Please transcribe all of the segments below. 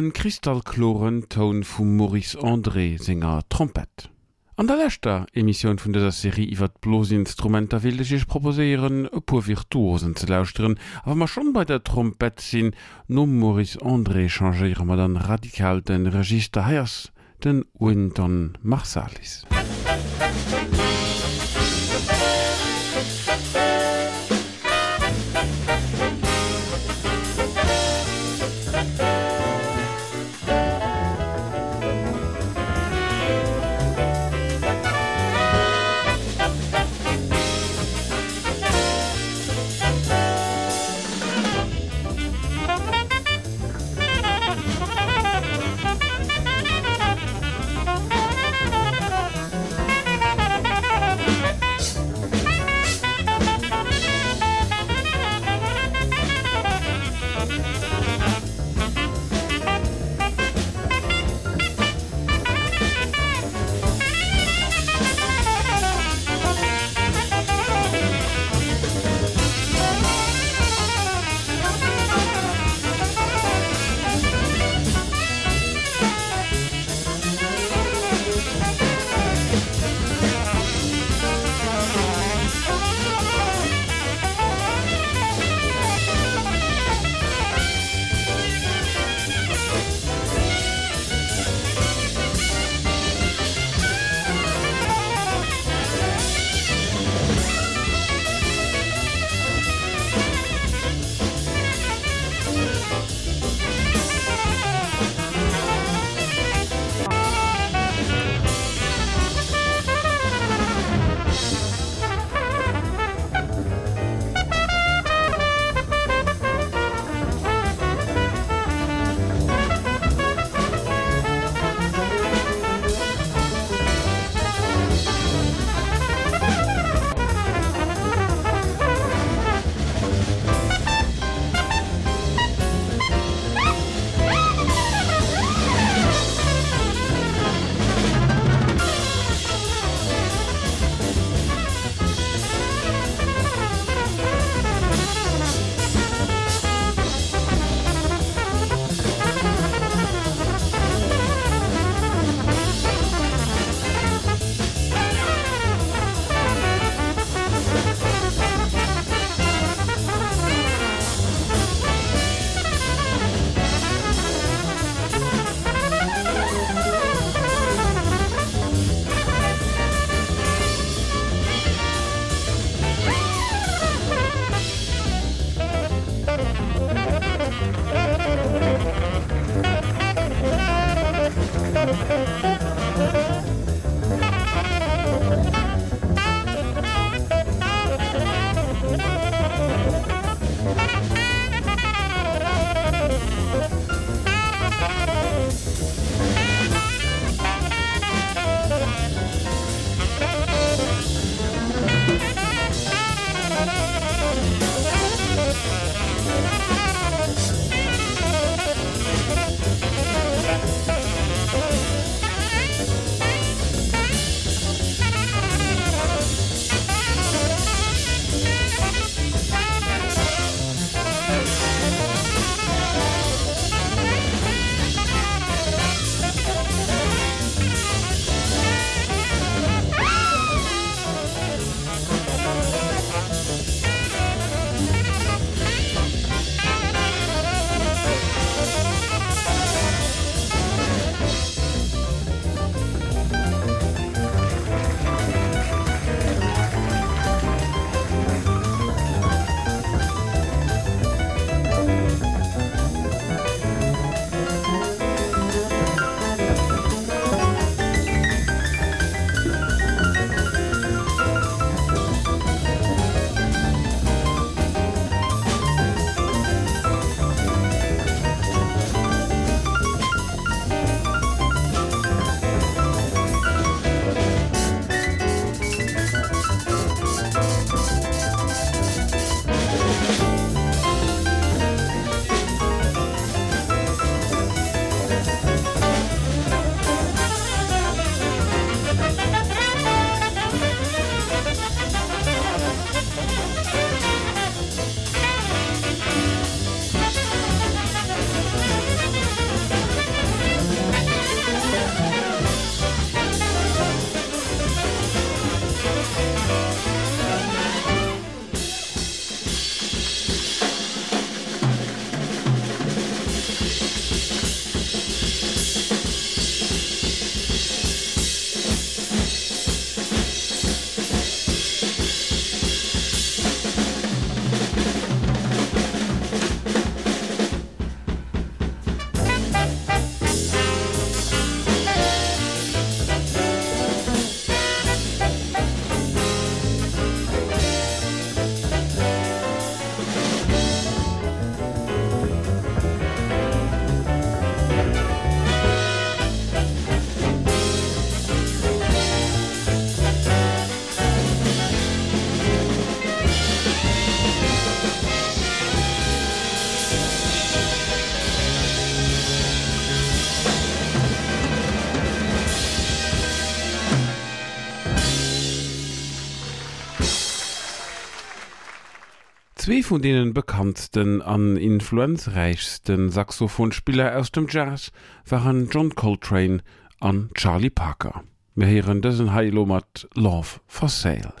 den kristallkloren Ton vum Maurice André Sänger Trompet. An der lächtter Emissionioun vun dieser Serie iwwer blos Instrumenter ich proposéieren e pur Virtuosen ze lausren, awer ma schon bei der Trompet sinn no Maurice André changeieren mat an radikal den Register heiers den Winton Marsalis. Musik von denen bekanntsten an influenzreichsten Saxophonspieler aus dem Jazz waren John Coltrane an Charlie Parker. Wir hören diesen Heilo mit Love for Sale.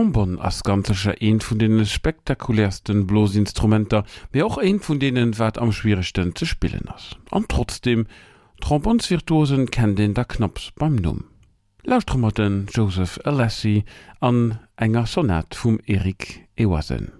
Trombon as ganzescher een vun den spektakulärsten Blosinstrumenter, wie auch een vun denen wat am schwierigsten ze spillen ass. An trotzdem Trombonsvirtuosen kennen den der Knopps beim Numm. Laustrommerten Joseph Alessi an enger Sonat vum Erik Ewasen.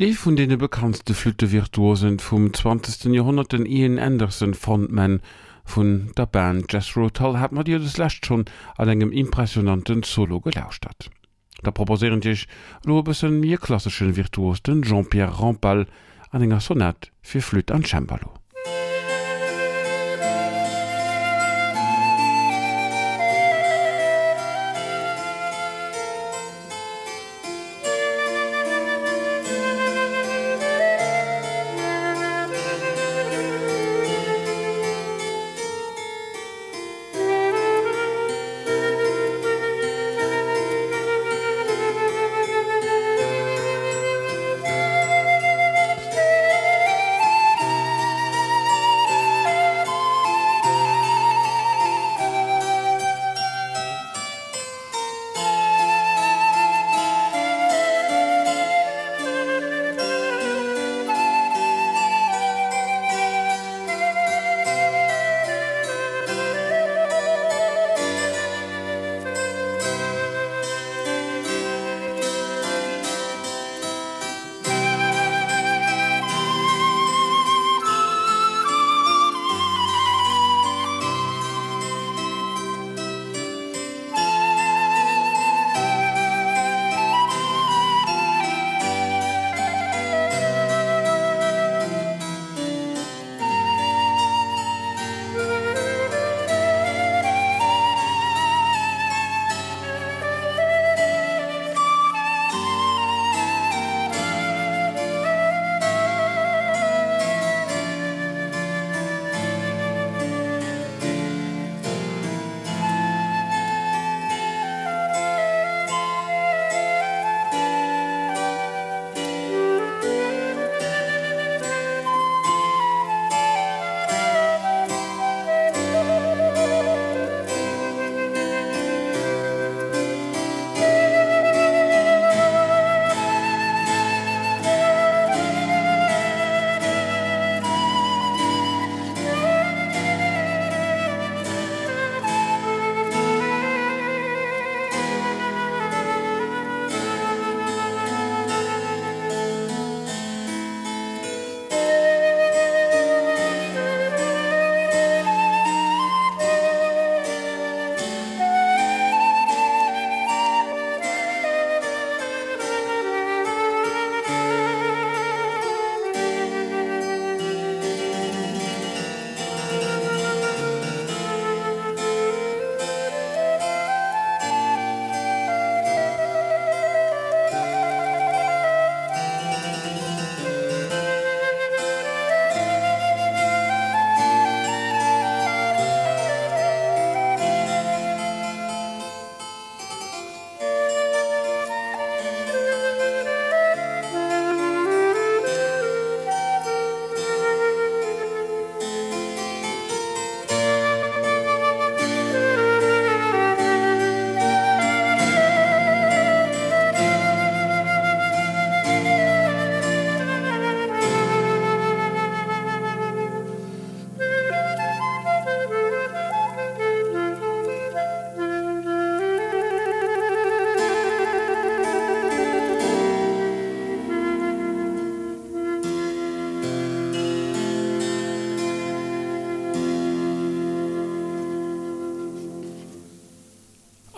E vun dee bekanntste Flüttevirtuosen vum 20. Jahrhundert Ian Anderson Frontman vun der Band Jazz Rotal hat mat Dir deslächt schon an engem impressionanten Solo gelauscht hat. Da proposieren Dich lobessen mir klasn Virtuosten Jean-Pierre Rampal an enger Sonett fir Flüt an Chambalo.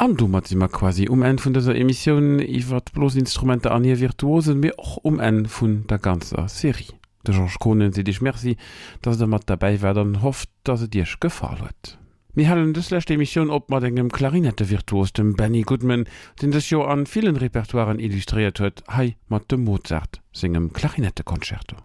an du mat immer quasi um en vun dieser Emissionioun iwwer bloß Instrumente an hier virtuosen mir och um en vun der ganzer Serie. De George Konen se Dich Merci, dats der mat dabei werden hofft, dat se Dirch gefalet. Mi hallen dëslächte Emission op mat engem Klarinette virtuos dem Benny Goodman, den des Jo an vielen Repertoireen illustriert huet, hei mat dem Mozart, singem Klarinettekonzerto.